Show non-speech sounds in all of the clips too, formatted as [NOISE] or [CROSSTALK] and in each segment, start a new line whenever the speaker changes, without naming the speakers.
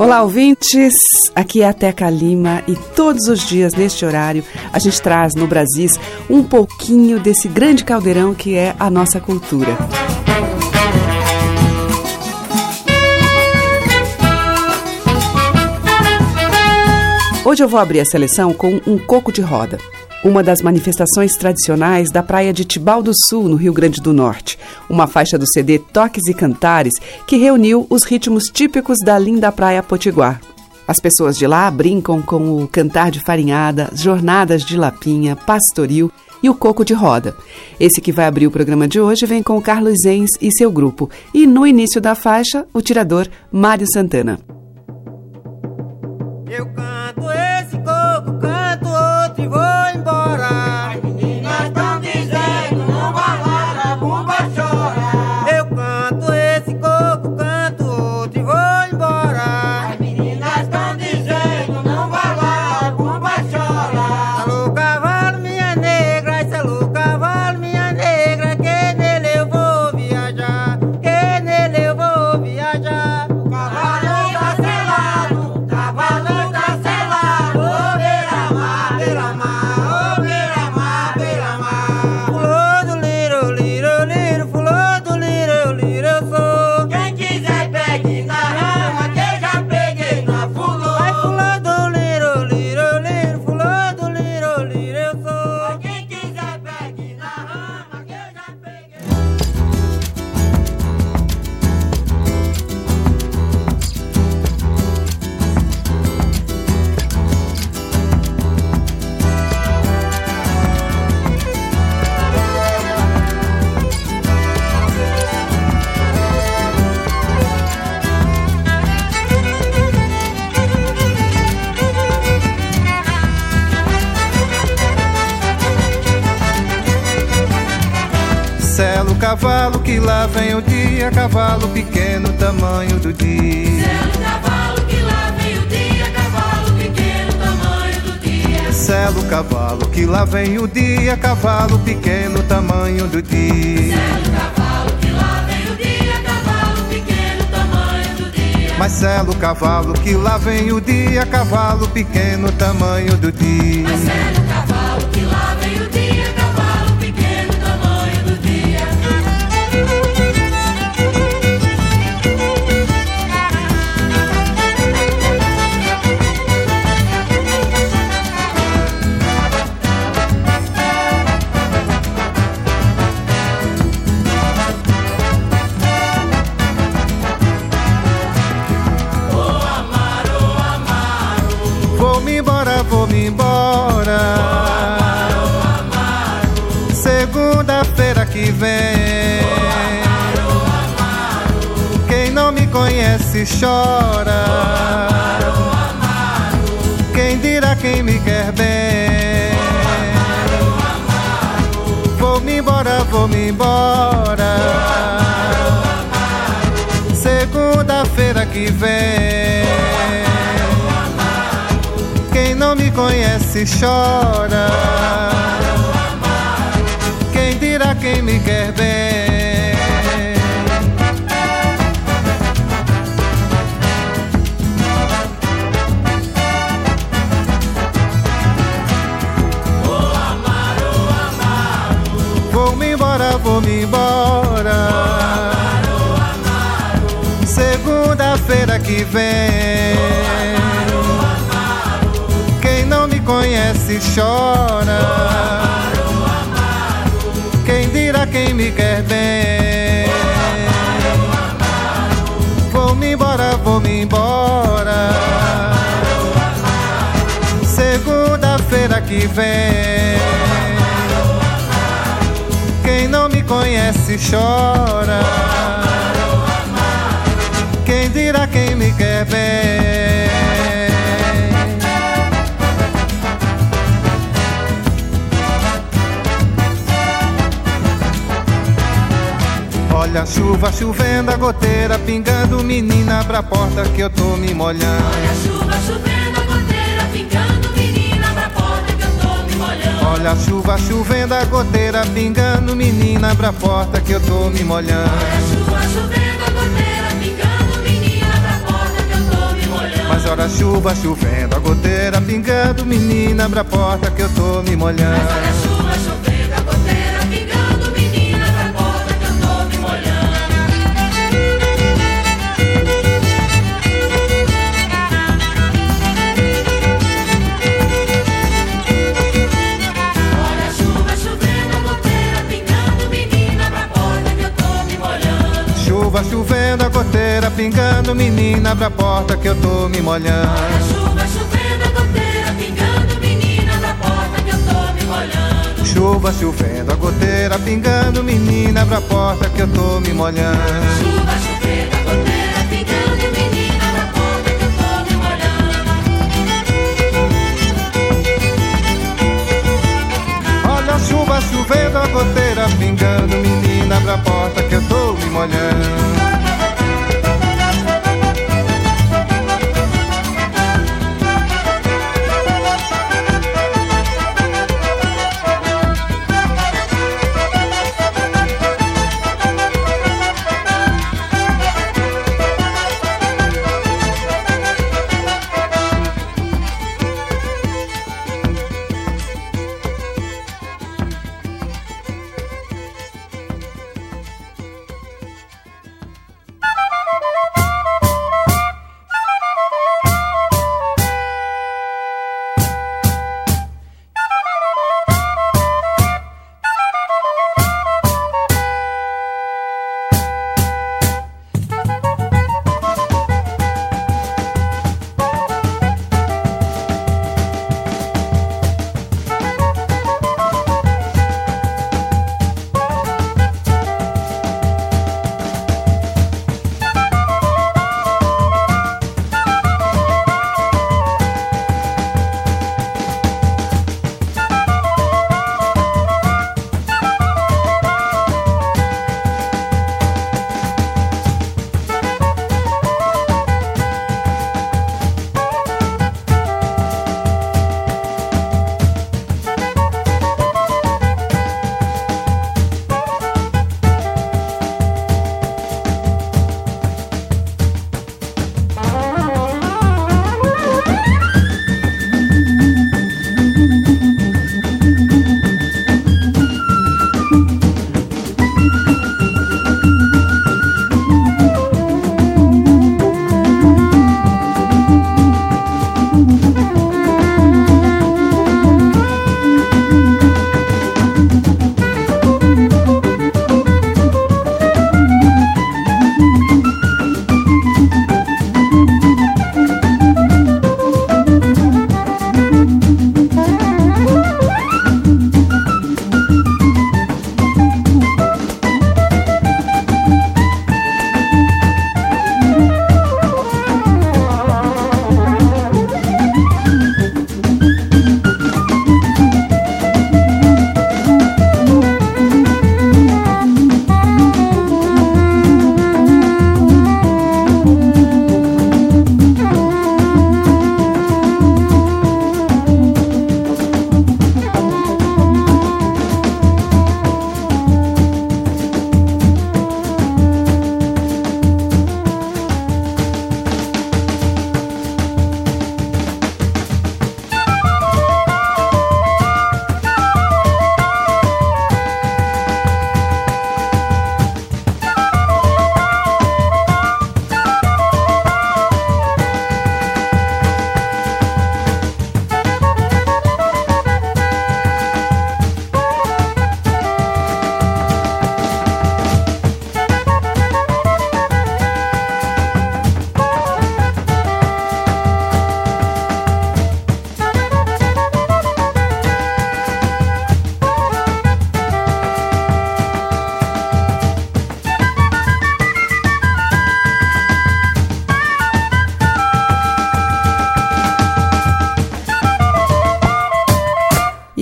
Olá, ouvintes! Aqui é a Teca Lima e todos os dias, neste horário, a gente traz no Brasis um pouquinho desse grande caldeirão que é a nossa cultura. Hoje eu vou abrir a seleção com um coco de roda, uma das manifestações tradicionais da praia de Tibau do Sul, no Rio Grande do Norte. Uma faixa do CD Toques e Cantares que reuniu os ritmos típicos da linda praia potiguar. As pessoas de lá brincam com o cantar de farinhada, jornadas de lapinha, pastoril e o coco de roda. Esse que vai abrir o programa de hoje vem com Carlos Zenz e seu grupo. E no início da faixa, o tirador Mário Santana.
Cavalo
pequeno, tamanho do dia.
cavalo que lá vem o dia, cavalo pequeno, tamanho do dia.
Selo cavalo que lá vem o dia, cavalo pequeno, tamanho do dia.
cavalo que lá vem o dia, cavalo pequeno, tamanho do dia.
Mas selo cavalo que lá vem o dia, cavalo pequeno, tamanho do dia.
Marcelo, cavalo
Segunda-feira que vem. Quem não me conhece chora. Quem dirá quem me quer bem. Vou-me embora, vou-me embora. Segunda-feira que vem. Quem não me conhece chora me quer bem. Vou amar, vou amar. Vou-me embora, vou-me embora. Segunda-feira que vem Quem não me conhece chora. Me quer bem. Vou-me embora, vou-me embora. Segunda-feira que vem. Quem não me conhece chora. Quem dirá quem me quer bem. Olha a chuva chovendo, a goteira pingando, menina, pra porta que eu tô me molhando.
Olha a chuva chovendo, a goteira pingando, menina, pra porta que eu tô me molhando.
Olha a chuva chovendo, a goteira pingando, menina, pra porta que eu tô me molhando.
Olha a chuva chovendo, a goteira pingando, menina, pra porta que eu tô me molhando.
Mas olha a chuva chovendo, a goteira pingando, menina, pra porta que eu tô me molhando.
Olha a chuva Chuva chovendo, a goteira pingando, menina, pra porta que eu tô me molhando. Olha a chuva chovendo, a goteira pingando, menina, pra porta que eu tô me molhando.
Chuva chovendo, a goteira pingando, menina, pra porta que eu tô me molhando.
Chuva chovendo, a goteira pingando, menina, pra porta que eu tô me molhando.
Olha a chuva chovendo, a goteira pingando, menina, pra porta que eu tô me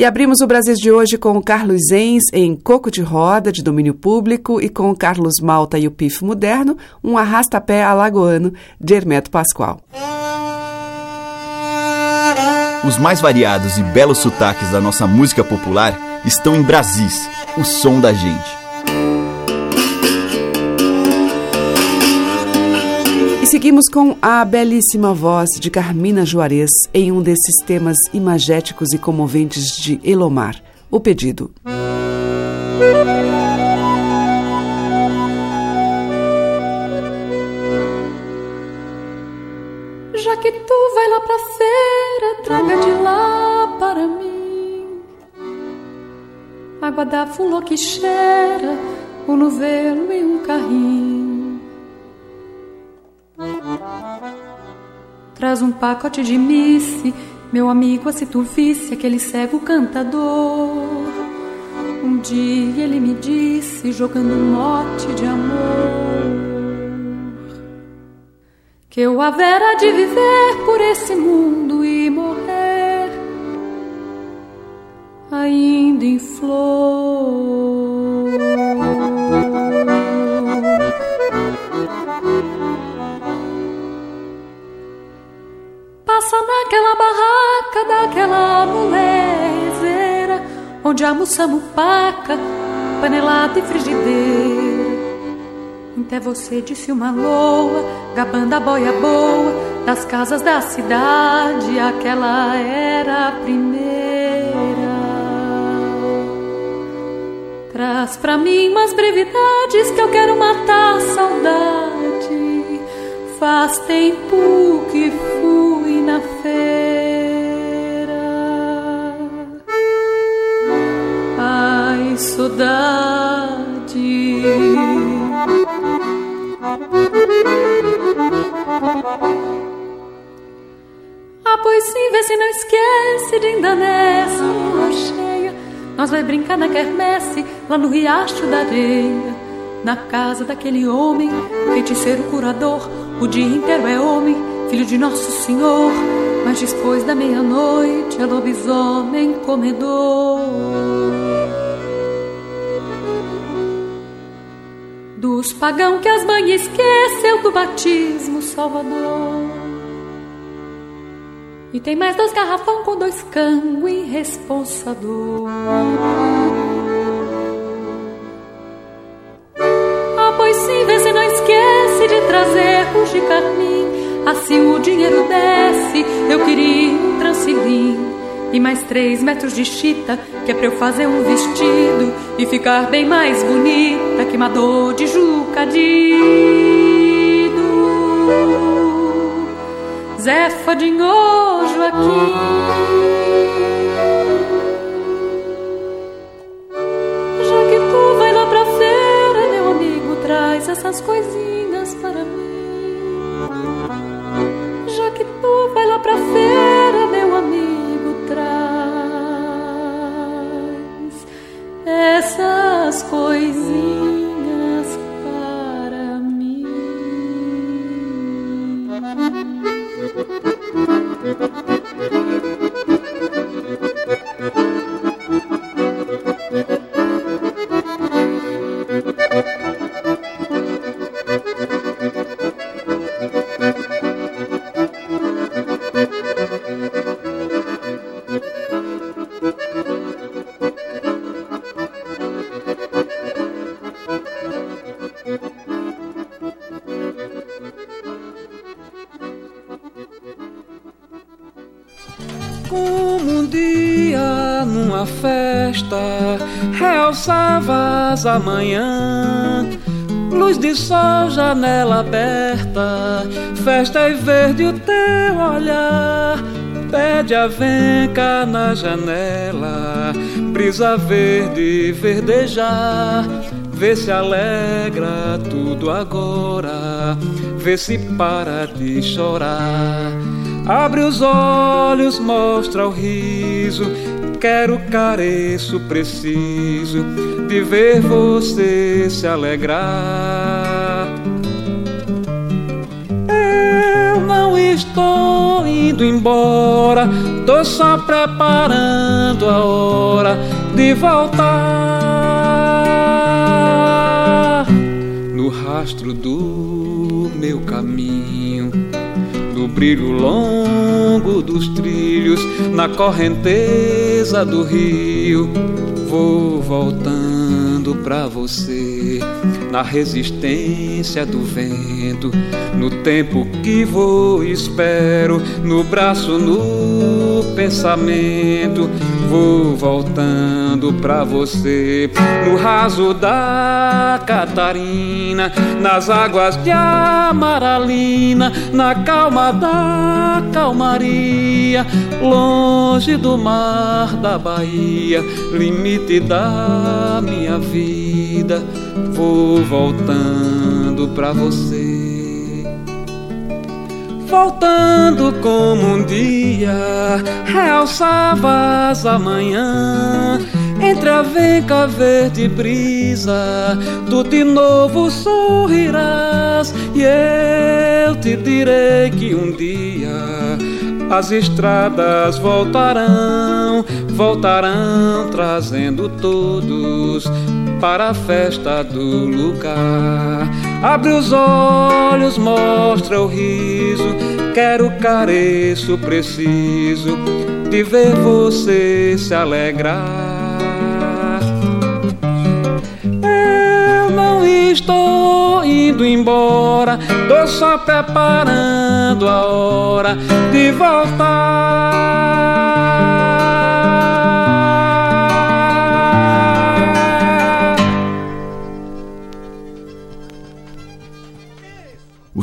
abrimos o Brasil de hoje com o Carlos Enz em Coco de Roda, de domínio público, e com o Carlos Malta e o Pif Moderno, um arrastapé alagoano, de Hermeto Pascoal.
Os mais variados e belos sotaques da nossa música popular estão em Brasis, o som da gente.
Seguimos com a belíssima voz de Carmina Juarez em um desses temas imagéticos e comoventes de Elomar, O Pedido.
Já que tu vai lá pra feira, traga de lá para mim água da fulô que cheira, um novelo e um carrinho. Traz um pacote de misse, meu amigo, se tu visse aquele cego cantador. Um dia ele me disse, jogando um mote de amor que eu havera de viver por esse mundo e morrer ainda em flor. Passa naquela barraca daquela molezeira onde almoçamos paca, panelada e frigideira. Até você disse uma loa, gabando a boia boa das casas da cidade, aquela era a primeira. Traz pra mim umas brevidades que eu quero matar a saudade. Faz tempo que na feira. Ai, saudade. Ah, pois sim, vê se não esquece de ainda nessa lua cheia. Nós vai brincar na quermesse, lá no riacho da areia. Na casa daquele homem, feiticeiro curador. O dia inteiro é homem, filho de Nosso Senhor. Mas depois da meia-noite é lobisomem comedor. Dos pagão que as mães esqueceu do batismo Salvador. E tem mais dois garrafão com dois cango e responsador. Ah, pois sim, vê se não esquece de trazer o de carmim. Assim o dinheiro desce, eu queria um transilim. E mais três metros de chita, que é pra eu fazer um vestido e ficar bem mais bonita que uma dor de jucadido. Zefa de nojo aqui. Já que tu vai lá pra feira, meu amigo, traz essas coisinhas coisinhas
Como um dia numa festa realçavas a manhã, luz de sol, janela aberta, festa e verde o teu olhar. Pede a venca na janela, brisa verde verdejar. Vê se alegra tudo agora, vê se para de chorar. Abre os olhos, mostra o riso. Quero careço, preciso de ver você se alegrar. Eu não estou indo embora, tô só preparando a hora de voltar no rastro do meu caminho, no brilho longo dos trilhos, na correnteza do rio, vou voltando pra você na resistência do vento, no tempo que vou espero, no braço, no pensamento, vou voltando pra você, no raso da Catarina, nas águas de Amaralina, na calma da calmaria, longe do mar da Bahia, limite da minha vida vou voltando pra você. Voltando como um dia realçavas amanhã entre a venca verde brisa, tu de novo sorrirás e eu te direi que um dia as estradas voltarão, voltarão trazendo todos para a festa do lugar. Abre os olhos, mostra o riso, quero careço, preciso de ver você se alegrar. Eu não estou indo embora, tô só preparando a hora de voltar.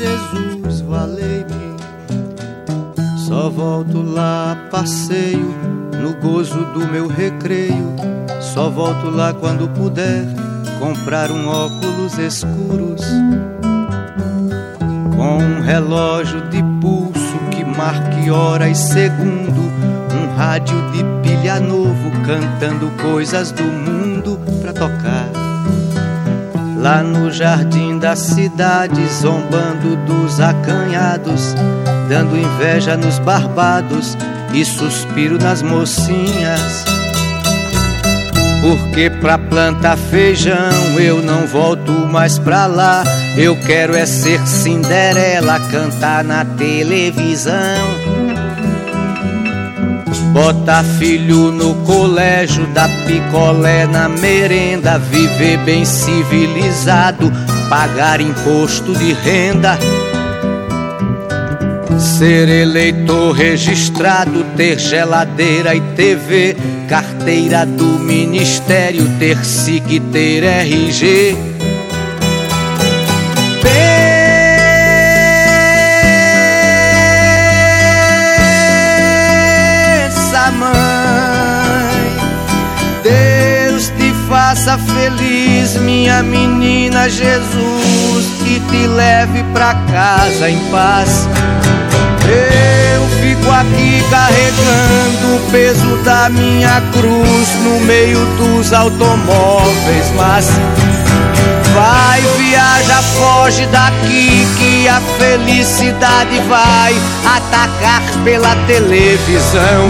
Jesus, valei-me. Só volto lá, passeio, no gozo do meu recreio. Só volto lá quando puder comprar um óculos escuros com um relógio de pulso que marque hora e segundo, um rádio de pilha novo cantando coisas do mundo pra tocar. Lá no jardim da cidade, zombando dos acanhados, dando inveja nos barbados e suspiro nas mocinhas. Porque pra plantar feijão eu não volto mais pra lá. Eu quero é ser Cinderela, cantar na televisão. Botar filho no colégio, dar picolé na merenda, viver bem civilizado, pagar imposto de renda. Ser eleitor registrado, ter geladeira e TV, carteira do ministério, ter SIC, ter RG. Faça feliz, minha menina Jesus, e te leve pra casa em paz. Eu fico aqui carregando o peso da minha cruz no meio dos automóveis, mas vai, viaja, foge daqui que a felicidade vai atacar pela televisão.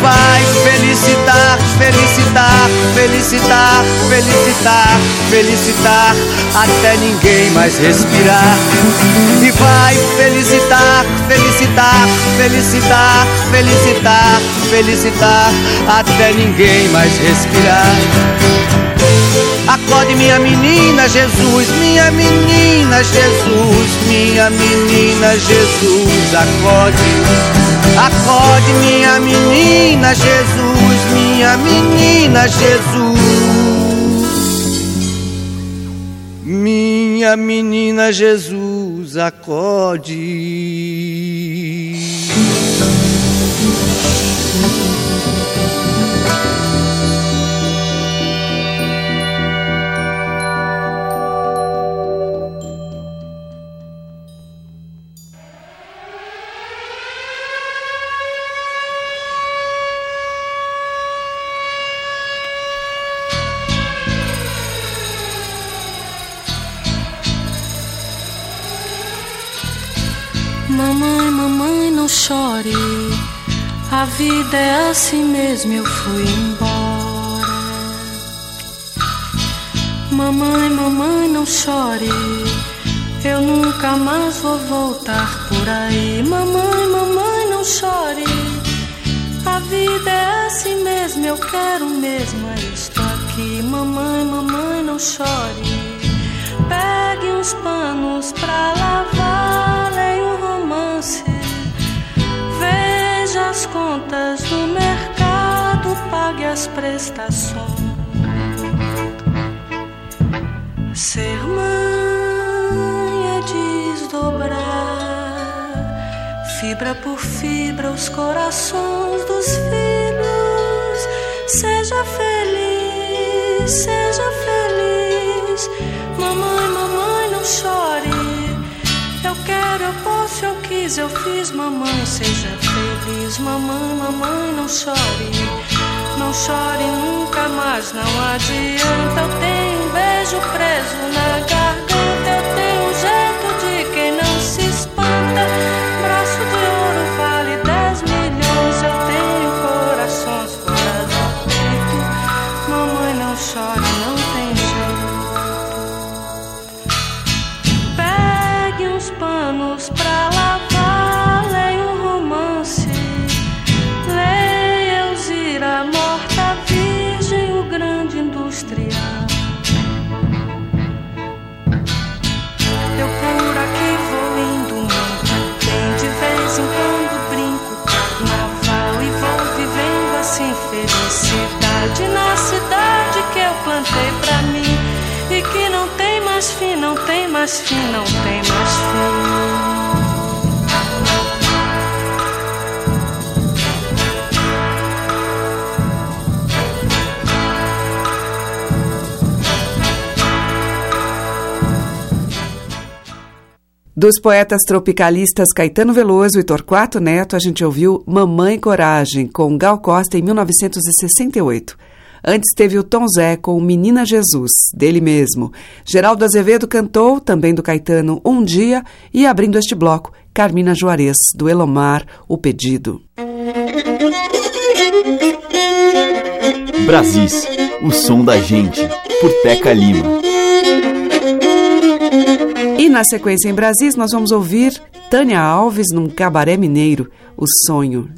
Vai felicitar, felicitar, felicitar, felicitar, felicitar, até ninguém mais respirar. E vai felicitar, felicitar, felicitar, felicitar, felicitar, até ninguém mais respirar. Acorde, minha menina, Jesus, minha menina, Jesus, minha menina, Jesus, acorde. Acorde, minha menina, Jesus, minha menina, Jesus. Minha menina, Jesus, acorde.
Chore. A vida é assim mesmo, eu fui embora. Mamãe, mamãe, não chore. Eu nunca mais vou voltar por aí. Mamãe, mamãe, não chore. A vida é assim mesmo, eu quero mesmo, é estou aqui. Mamãe, mamãe, não chore. Pegue uns panos pra lavar, pague as prestações. Ser mãe é desdobrar, fibra por fibra, os corações dos filhos. Seja feliz, seja feliz. Mamãe, mamãe, não chore. Eu quero, eu posso, eu quis, eu fiz. Mamãe, seja feliz. Mamãe, mamãe, não chore. Não chore nunca mais, não adianta. Eu tenho um beijo preso na garganta. Eu tenho um jeito de quem não se espanta. Mais fim, não tem mais.
Dos poetas tropicalistas Caetano Veloso e Torquato Neto, a gente ouviu Mamãe Coragem, com Gal Costa, em 1968. Antes teve o Tom Zé com Menina Jesus, dele mesmo. Geraldo Azevedo cantou, também do Caetano, Um Dia, e abrindo este bloco, Carmina Juarez, do Elomar, O Pedido.
Brasis, o som da gente, por Teca Lima.
E na sequência em Brasis, nós vamos ouvir Tânia Alves num cabaré mineiro, O Sonho.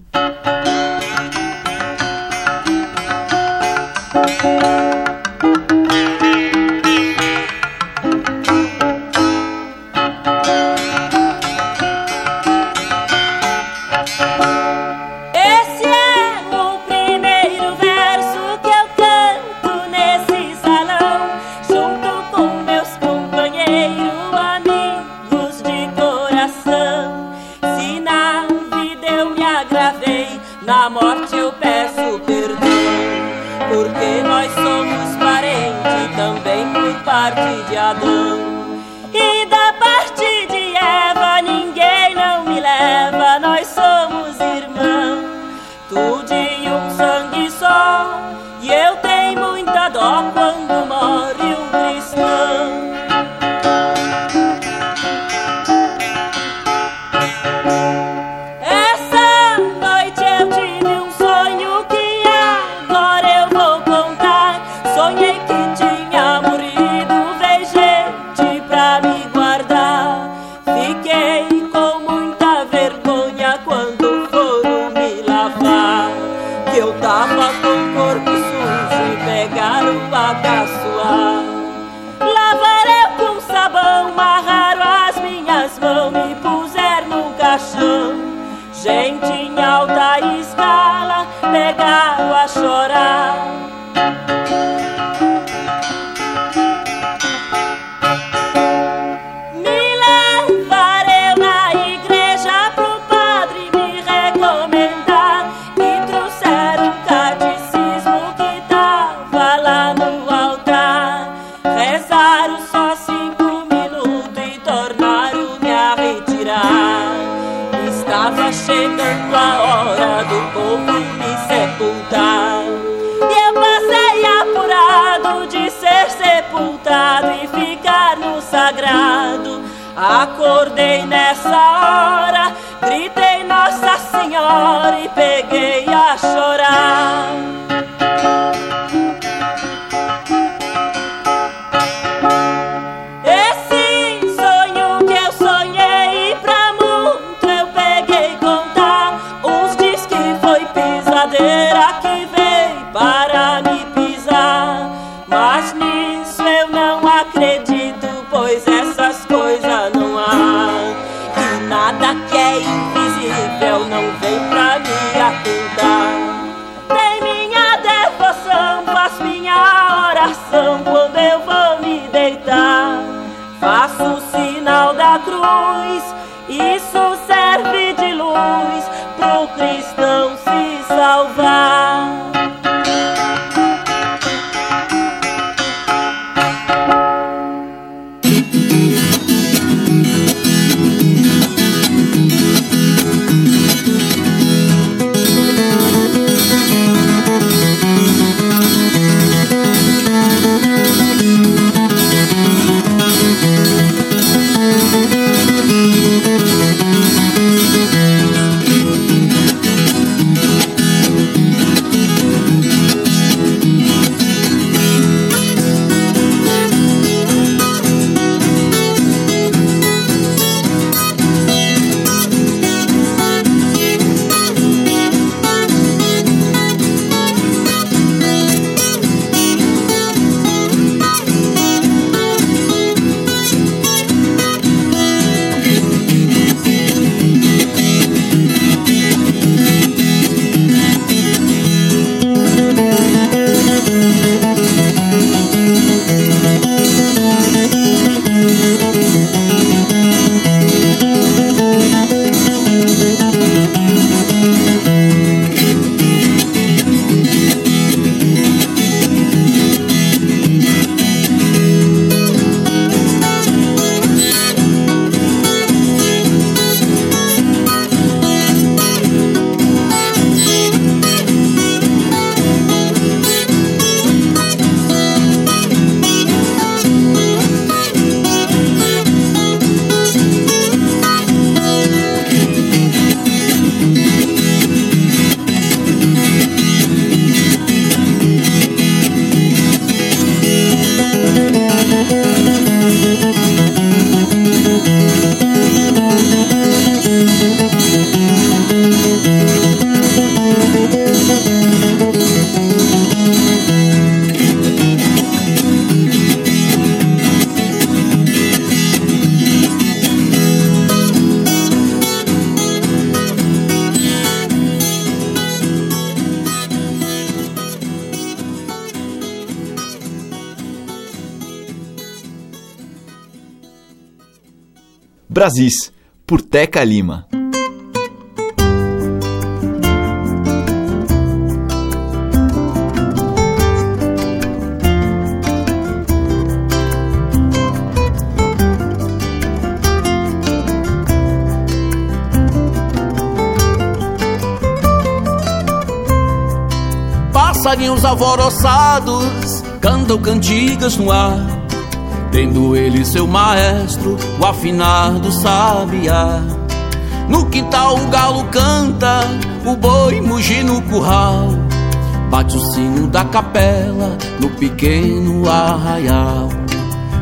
quando foram me lavar, que eu tava com o corpo sujo e pegaram para suar.
Lavar eu com sabão, amarraram as minhas mãos e puseram no caixão. Gente pobres não se salvar.
Brasis, por Teca Lima.
Passarinhos alvoroçados cantam cantigas no ar Tendo ele seu maestro, o afinado sabiá. No quintal o galo canta, o boi muge no curral. Bate o sino da capela no pequeno arraial.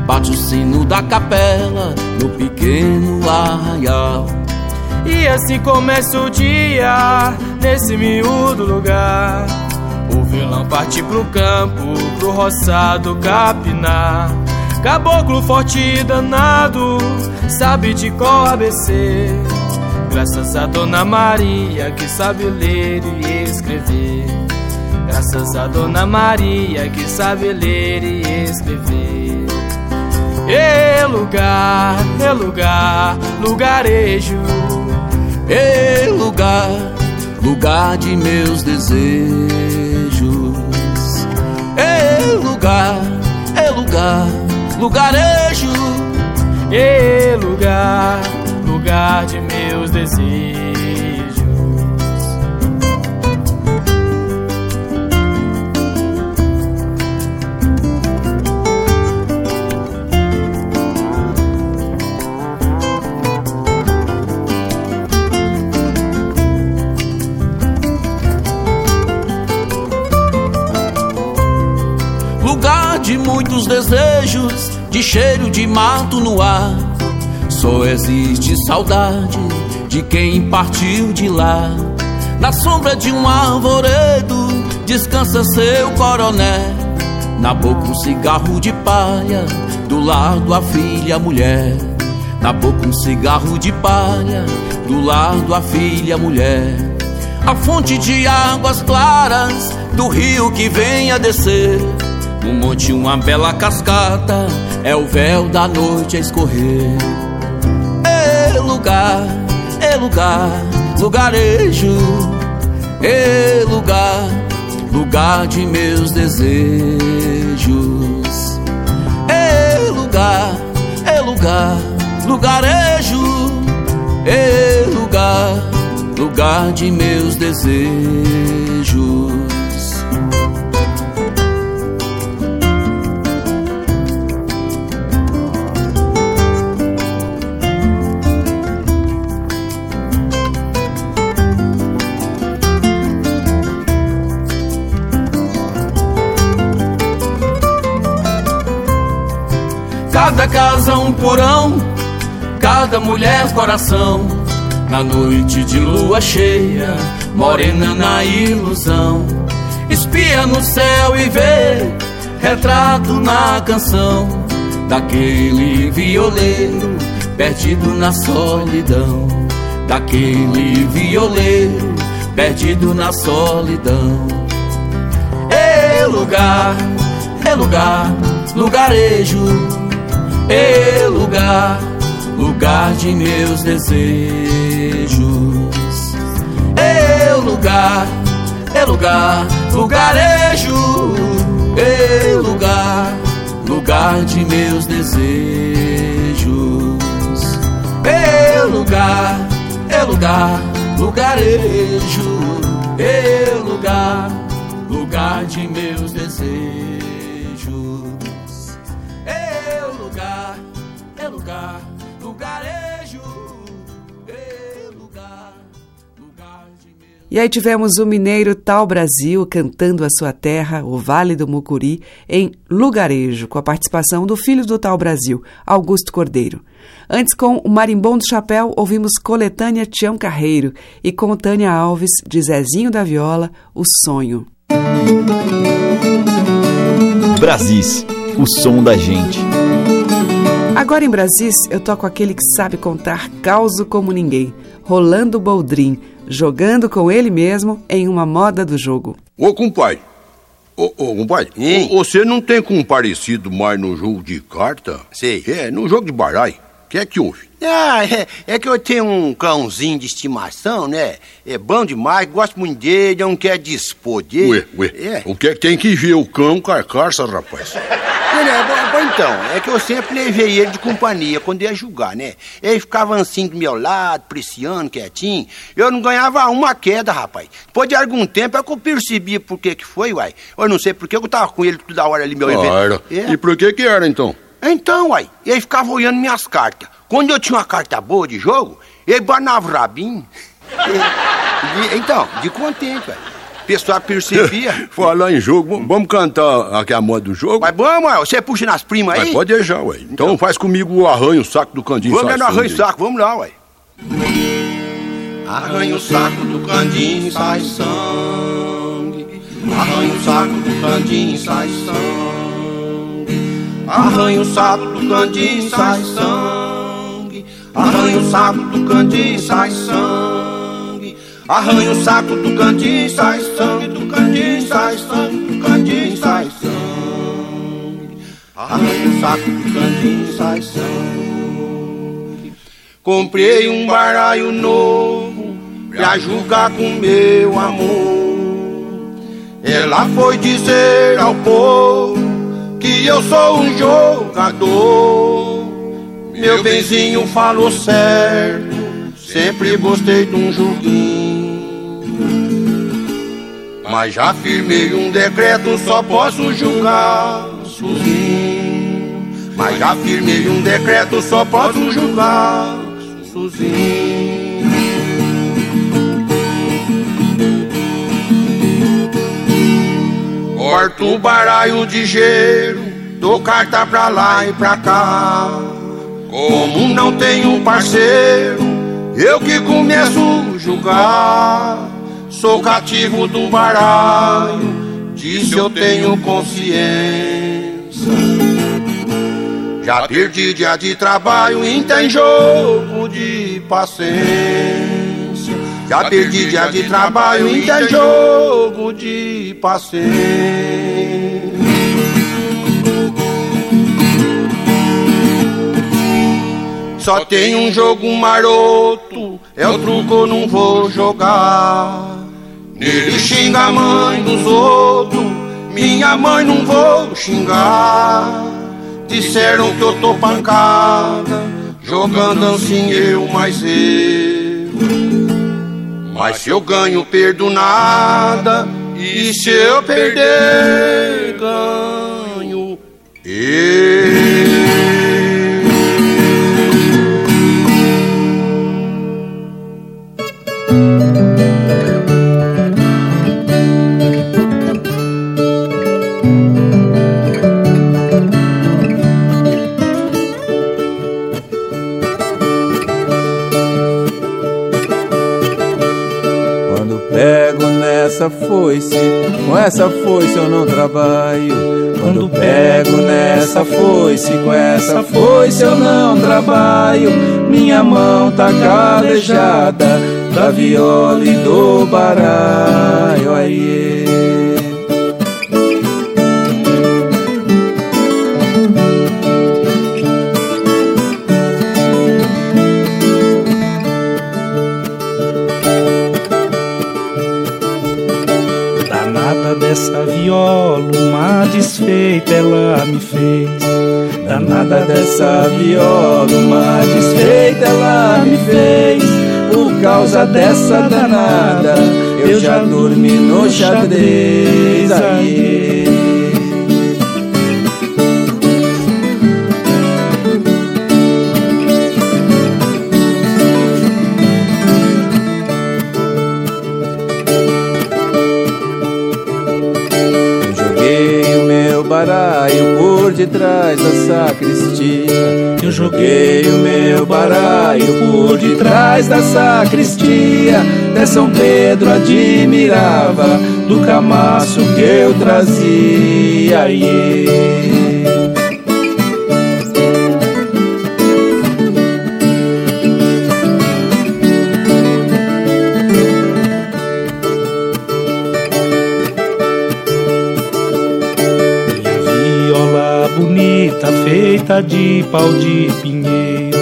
Bate o sino da capela no pequeno arraial.
E assim começa o dia nesse miúdo lugar. O vilão parte pro campo, pro roçado capinar. Caboclo forte e danado, sabe de qual ABC. Graças a Dona Maria que sabe ler e escrever. Graças a Dona Maria que sabe ler e escrever. E lugar, e lugar, lugarejo.
E lugar, lugar de meus desejos. E lugar, e lugar, lugarejo.
E lugar, lugar de meus desejos.
De muitos desejos, de cheiro de mato no ar. Só existe saudade de quem partiu de lá. Na sombra de um arvoredo descansa seu coroné. Na boca um cigarro de palha, do lado a filha a mulher. Na boca um cigarro de palha, do lado a filha a mulher. A fonte de águas claras do rio que vem a descer. No monte uma bela cascata, é o véu da noite a escorrer. É lugar, é lugar, lugarejo. É lugar, lugar de meus desejos. É lugar, é lugar, lugarejo. É lugar, lugar de meus desejos. Um porão, cada mulher coração. Na noite de lua cheia, morena na ilusão. Espia no céu e vê retrato na canção daquele violeiro perdido na solidão. Daquele violeiro perdido na solidão. É lugar, é lugar, lugarejo é lugar, lugar de meus desejos. É lugar, é lugar, lugarejo. É lugar, lugar de meus desejos. É lugar, é lugar, lugarejo. É lugar, lugar de meus desejos.
E aí tivemos o mineiro Tal Brasil cantando a sua terra, o Vale do Mucuri, em Lugarejo, com a participação do filho do Tal Brasil, Augusto Cordeiro. Antes, com o Marimbom do Chapéu, ouvimos Coletânea Tião Carreiro e com Tânia Alves, de Zezinho da Viola, O Sonho.
Brasis, o som da gente.
Agora em Brasis, eu toco aquele que sabe contar causo como ninguém, Rolando Boldrin, jogando com ele mesmo em uma moda do jogo.
Ô, compadre. Ô, ô, compadre. ô, Você não tem comparecido mais no jogo de carta?
Sei.
É, no jogo de baralho. O que é que houve?
Ah, é, é que eu tenho um cãozinho de estimação, né? É bom demais, gosto muito dele, não quer dispor dele.
Ué, ué.
É.
O que é que tem que ver o cão carcaça, rapaz?
Não, bom, bom, então, é que eu sempre levei ele de companhia quando ia jogar, né? Ele ficava assim do meu lado, preciando, quietinho. Eu não ganhava uma queda, rapaz. Depois de algum tempo é que eu percebi por que que foi, uai. Eu não sei por que eu tava com ele toda hora ali, meu
Ah,
evento.
era.
É.
E por que que era, então?
Então, uai, ele ficava olhando minhas cartas. Quando eu tinha uma carta boa de jogo, ele banava o rabinho. E- então, de contente, uai. O pessoal percebia. [LAUGHS]
Falar em jogo, vamos- cantar aqui a moda do jogo?
Mas vamos, você puxa nas primas aí?
Mas pode deixar, ué. Então, faz comigo o arranho, o saco do candinho.
Vamos no arranho
sangue.
saco, vamos lá, uai. Arranha o saco do candim, sai sangue. Arranha o saco do candim, sai sangue. Arranha o saco do candim, sai sangue. Arranha o saco do candim, sai sangue. Arranha o saco do candim, sai sangue. Do candim, sai sangue. Do candim, sai sangue. Arranha o saco do candim, sai sangue. Comprei um baralho novo pra julgar com meu amor. Ela foi dizer ao povo que eu sou um jogador. Meu benzinho falou certo, sempre gostei de um joguinho. Mas já firmei um decreto, só posso julgar sozinho. Mas já firmei um decreto, só posso julgar sozinho. Corto o baralho de gelo, dou carta pra lá e pra cá. Como não tenho parceiro, eu que começo a julgar. Sou cativo do baralho, disso eu tenho consciência. Já perdi dia de trabalho, e tem jogo de paciência. Já perdi dia de trabalho, e tem jogo de paciência. Só tem um jogo maroto, é o truco, não vou jogar. Nele xinga a mãe dos outros, minha mãe não vou xingar. Disseram que eu tô pancada, jogando assim eu mais eu. Mas se eu ganho, perdo nada, e se eu perder, ganho eu.
Foice, com essa foice eu não trabalho. Quando pego nessa foice, com essa foice eu não trabalho. Minha mão tá calejada da viola e do baralho. Aí.
Desfeita ela me fez.
Danada dessa viola, uma desfeita ela me fez. Por causa dessa danada, eu já dormi no xadrez. Aí. Por detrás da sacristia. Eu joguei o meu baralho por detrás da sacristia. De São Pedro admirava do camaço que eu trazia. Yeah.
Feita de pau de pinheiro.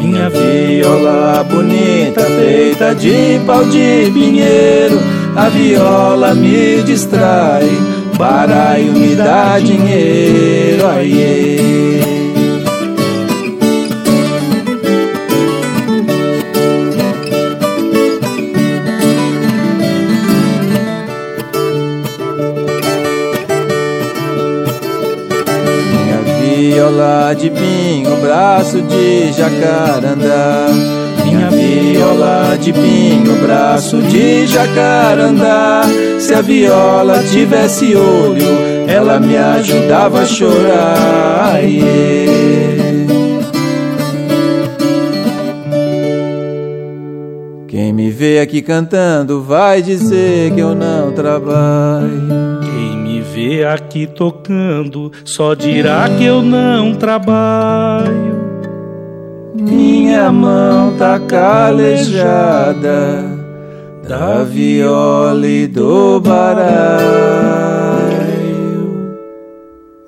Minha viola bonita feita de pau de pinheiro. A viola me distrai, baralho me dá dinheiro. Aie. Viola de pinho, braço de jacarandá. Minha viola de pinho, braço de jacarandá. Se a viola tivesse olho, ela me ajudava a chorar. Quem me vê aqui cantando vai dizer que eu não trabalho.
Vê aqui tocando só dirá que eu não trabalho.
Minha mão tá calejada da viola e do baralho.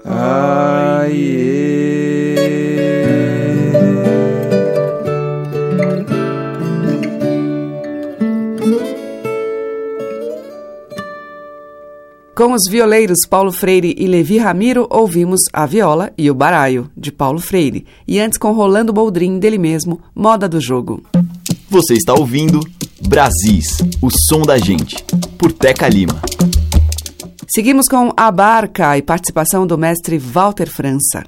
Ai,
Com os violeiros Paulo Freire e Levi Ramiro, ouvimos A Viola e o Baraio, de Paulo Freire. E antes com Rolando Boldrin, dele mesmo, Moda do Jogo.
Você está ouvindo Brasis, o som da gente, por Teca Lima.
Seguimos com A Barca e participação do mestre Walter França.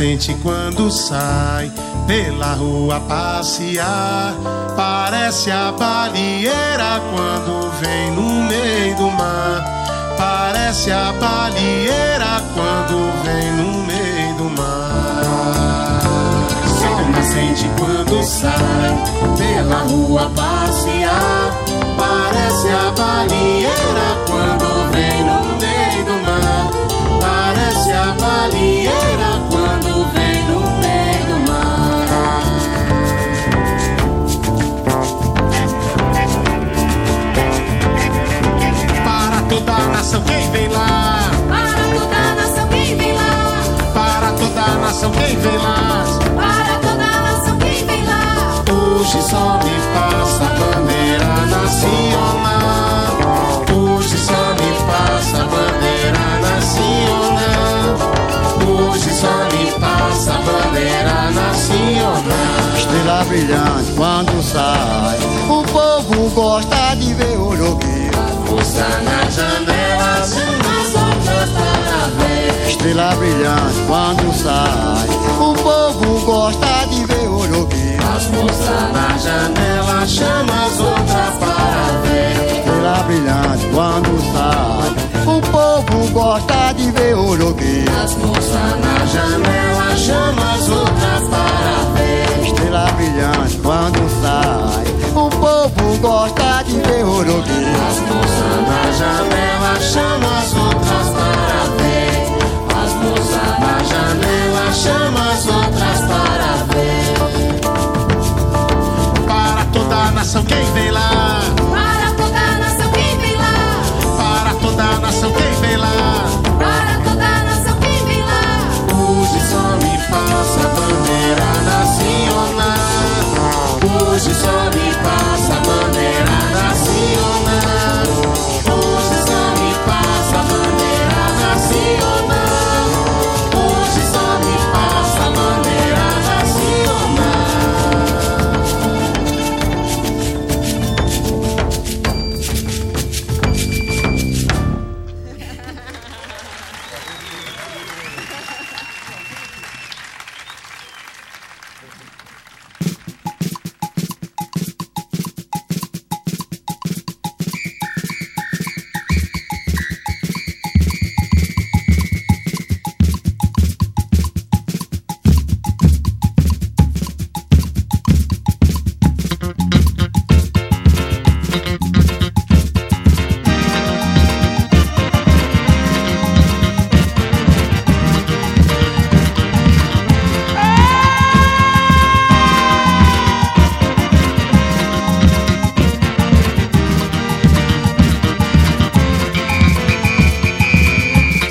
Nascente quando sai pela rua passear. Parece a balieira quando vem no meio do mar. Parece a balieira quando vem no meio do mar. Sol nascente quando sai pela rua passear. Parece a balieira quando vem lá.
Para toda a nação quem vem lá.
Para toda a nação quem vem lá.
Para toda a nação quem vem lá.
Hoje só me passa a bandeira nacional. Hoje só me passa a bandeira nacional. Hoje só me passa a bandeira nacional.
Estrela brilhante quando sai, o povo gosta de ver o roqueiro.
Força na janela, umas outras para ver.
Estrela brilhante quando sai, o povo gosta de ver o.
As moças na janela chama as outras para ver.
Estrela brilhante quando sai, o povo gosta de ver o.
As moças na janela chama as outras para ver.
Estrela brilhante quando sai, o povo gosta de ver o.
Janela chama as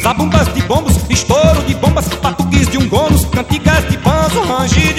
Zabumbas de bombos, estouro de bombas, batuques de ungonos, cantigas de banzo, range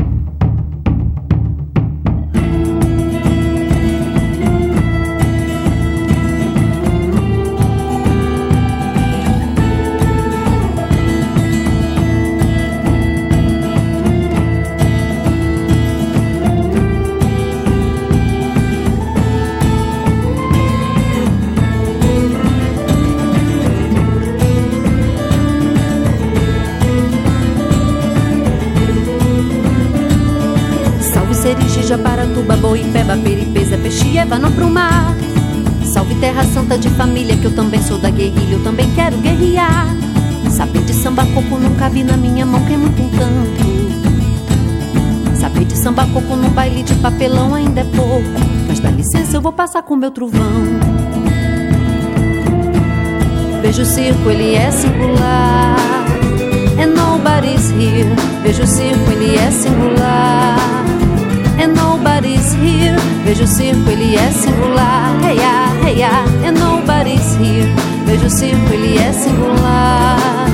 Pro mar. Salve Terra Santa de família, que eu também sou da guerrilha, eu também quero guerrear. Saber de samba coco não cabe na minha mão, que é muito um canto. Saber de samba coco no baile de papelão ainda é pouco. Mas dá licença, eu vou passar com meu trovão. Vejo o circo, ele é singular. And nobody's here. Vejo o circo, ele é singular. Nobody's here. Vejo o circo, ele é singular. Hey ya, hey ya. And nobody's here. Vejo o circo, ele é singular.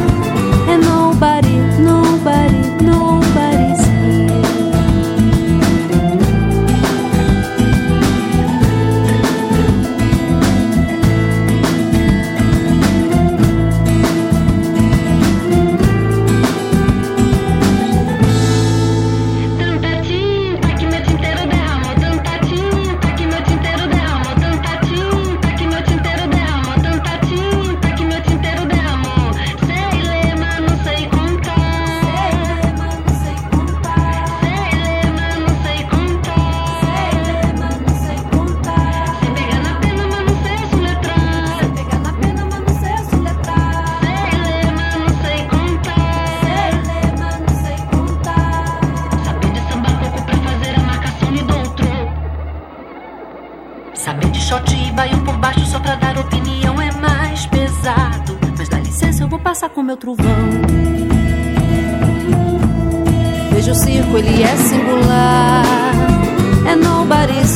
And nobody, nobody, nobody's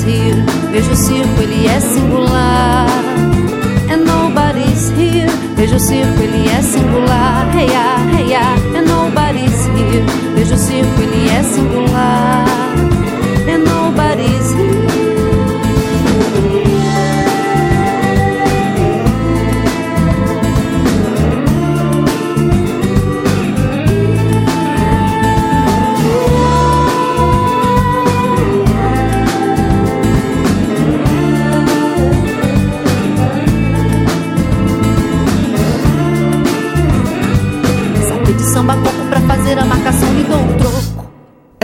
nobody's here. Vejo o circo, ele é singular. And nobody's here. Vejo o circo, ele é singular. Hey ya, hey ya. And nobody's here. Vejo o circo, ele é singular.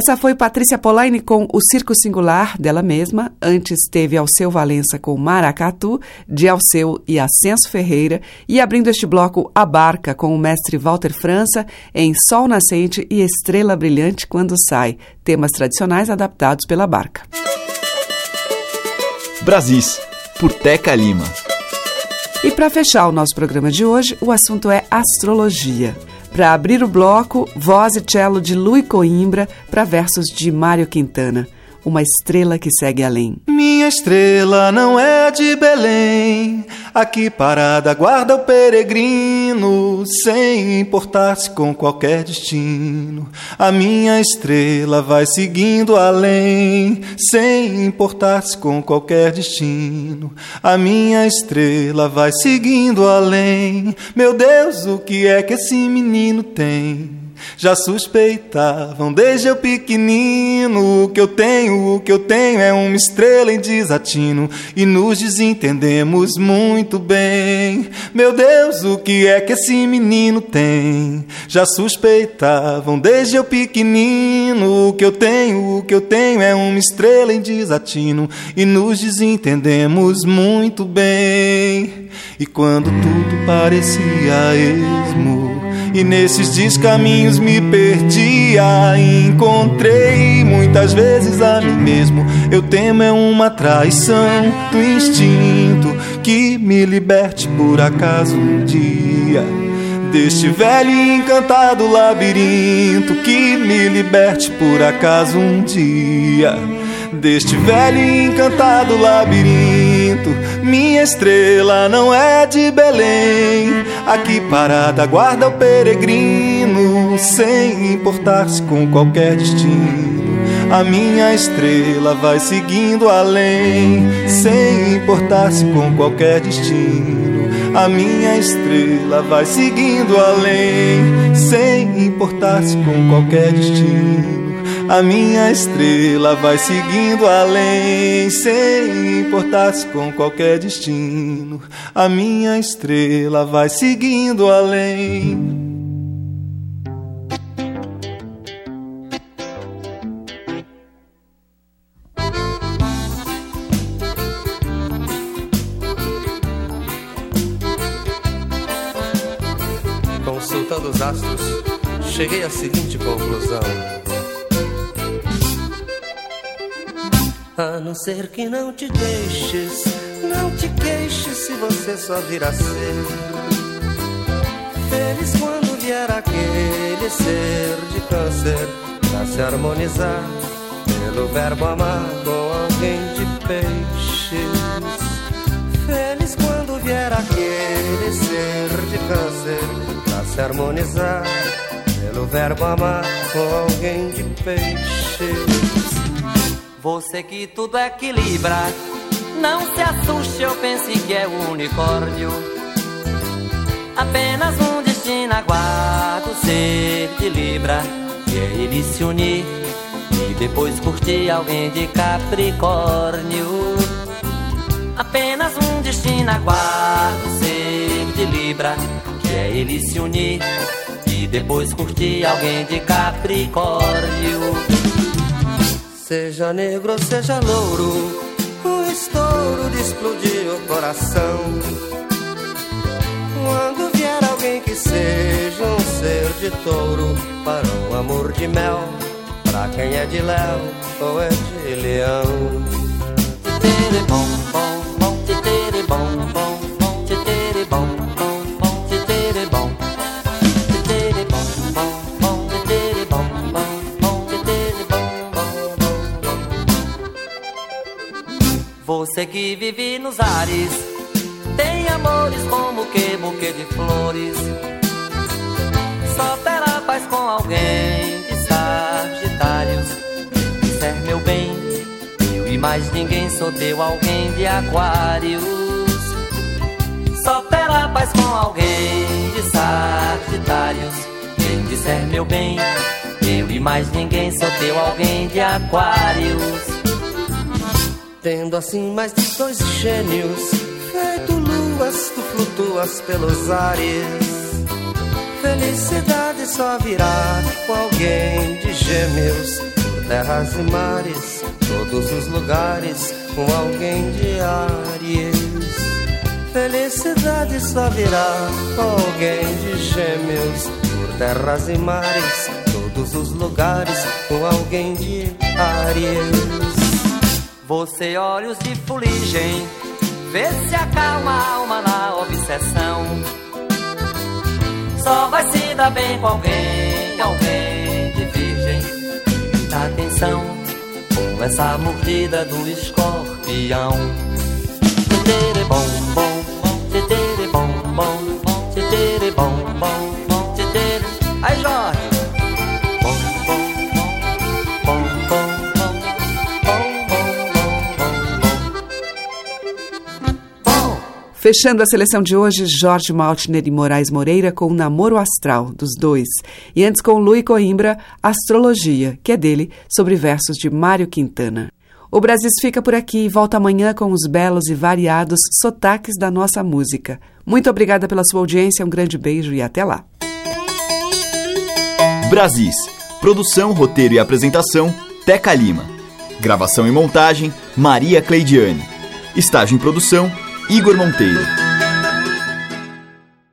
Essa foi Patrícia Polaine com O Circo Singular, dela mesma. Antes teve Alceu Valença com Maracatu, de Alceu e Ascenso Ferreira. E abrindo este bloco, A Barca, com o mestre Walter França, em Sol Nascente e Estrela Brilhante Quando Sai. Temas tradicionais adaptados pela Barca.
Brasis, por Teca Lima.
E para fechar o nosso programa de hoje, o assunto é astrologia. Para abrir o bloco, voz e cello de Lui Coimbra para versos de Mário Quintana. Uma estrela que segue além.
Minha estrela não é de Belém, aqui parada guarda o peregrino, sem importar-se com qualquer destino. A minha estrela vai seguindo além, sem importar-se com qualquer destino. A minha estrela vai seguindo além. Meu Deus, o que é que esse menino tem? Já suspeitavam desde eu pequenino O que eu tenho, o que eu tenho é uma estrela em desatino E nos desentendemos muito bem Meu Deus, o que é que esse menino tem? Já suspeitavam desde eu pequenino O que eu tenho, o que eu tenho é uma estrela em desatino E nos desentendemos muito bem E quando tudo parecia esmo e nesses descaminhos me perdia. Encontrei muitas vezes a mim mesmo. Eu temo é uma traição do instinto que me liberte por acaso um dia. Deste velho e encantado labirinto que me liberte por acaso um dia. Deste velho e encantado labirinto, minha estrela não é de Belém. Aqui parada guarda o peregrino, sem importar-se com qualquer destino. A minha estrela vai seguindo além, sem importar-se com qualquer destino. A minha estrela vai seguindo além, sem importar-se com qualquer destino. A minha estrela vai seguindo além, sem importar-se com qualquer destino. A minha estrela vai seguindo além.
Consultando os astros, cheguei à seguinte conclusão. A não ser que não te deixes, não te queixes se você só vir a ser feliz quando vier aquele ser de câncer pra se harmonizar pelo verbo amar com alguém de peixes. Feliz quando vier aquele ser de câncer pra se harmonizar pelo verbo amar com alguém de peixes.
Você que tudo equilibra, não se assuste, eu pense que é o unicórnio. Apenas um destino aguarda ser de Libra, que é ele se unir e depois curtir alguém de Capricórnio. Apenas um destino aguarda ser de Libra, que é ele se unir e depois curtir alguém de Capricórnio.
Seja negro ou seja louro, o estouro de explodir o coração. Quando vier alguém que seja um ser de touro, para um amor de mel, pra quem é de léu ou é de leão.
Bom, bom, bom, bom, bom, Você que vive nos ares, tem amores como que buquê de flores. Só terá paz com alguém de Sagitários. Disser meu bem, eu e mais ninguém sou teu alguém de Aquários. Só terá paz com alguém de Sagitários. Quem disser meu bem, eu e mais ninguém sou teu alguém de Aquários.
Tendo assim mais de dois gênios, feito luas, tu flutuas pelos ares. Felicidade só virá com alguém de gêmeos, terras e mares, todos os lugares, com alguém de Aries. Felicidade só virá com alguém de Gêmeos, por terras e mares, todos os lugares, com alguém de Aries.
Você olhos de fuligem, vê se acalma a alma na obsessão. Só vai se dar bem com alguém, alguém de virgem. Atenção com essa mordida do escorpião. Tetere bom bom, tetere bom bom, tetere bom bom,
Fechando a seleção de hoje, Jorge Maltner e Moraes Moreira com Namoro Astral, dos dois. E antes com Lui Coimbra, Astrologia, que é dele, sobre versos de Mário Quintana. O Brasis fica por aqui e volta amanhã com os belos e variados sotaques da nossa música. Muito obrigada pela sua audiência, um grande beijo e até lá.
Brasis. Produção, roteiro e apresentação, Teca Lima. Gravação e montagem, Maria Cleidiane. Estágio em produção, Igor Monteiro.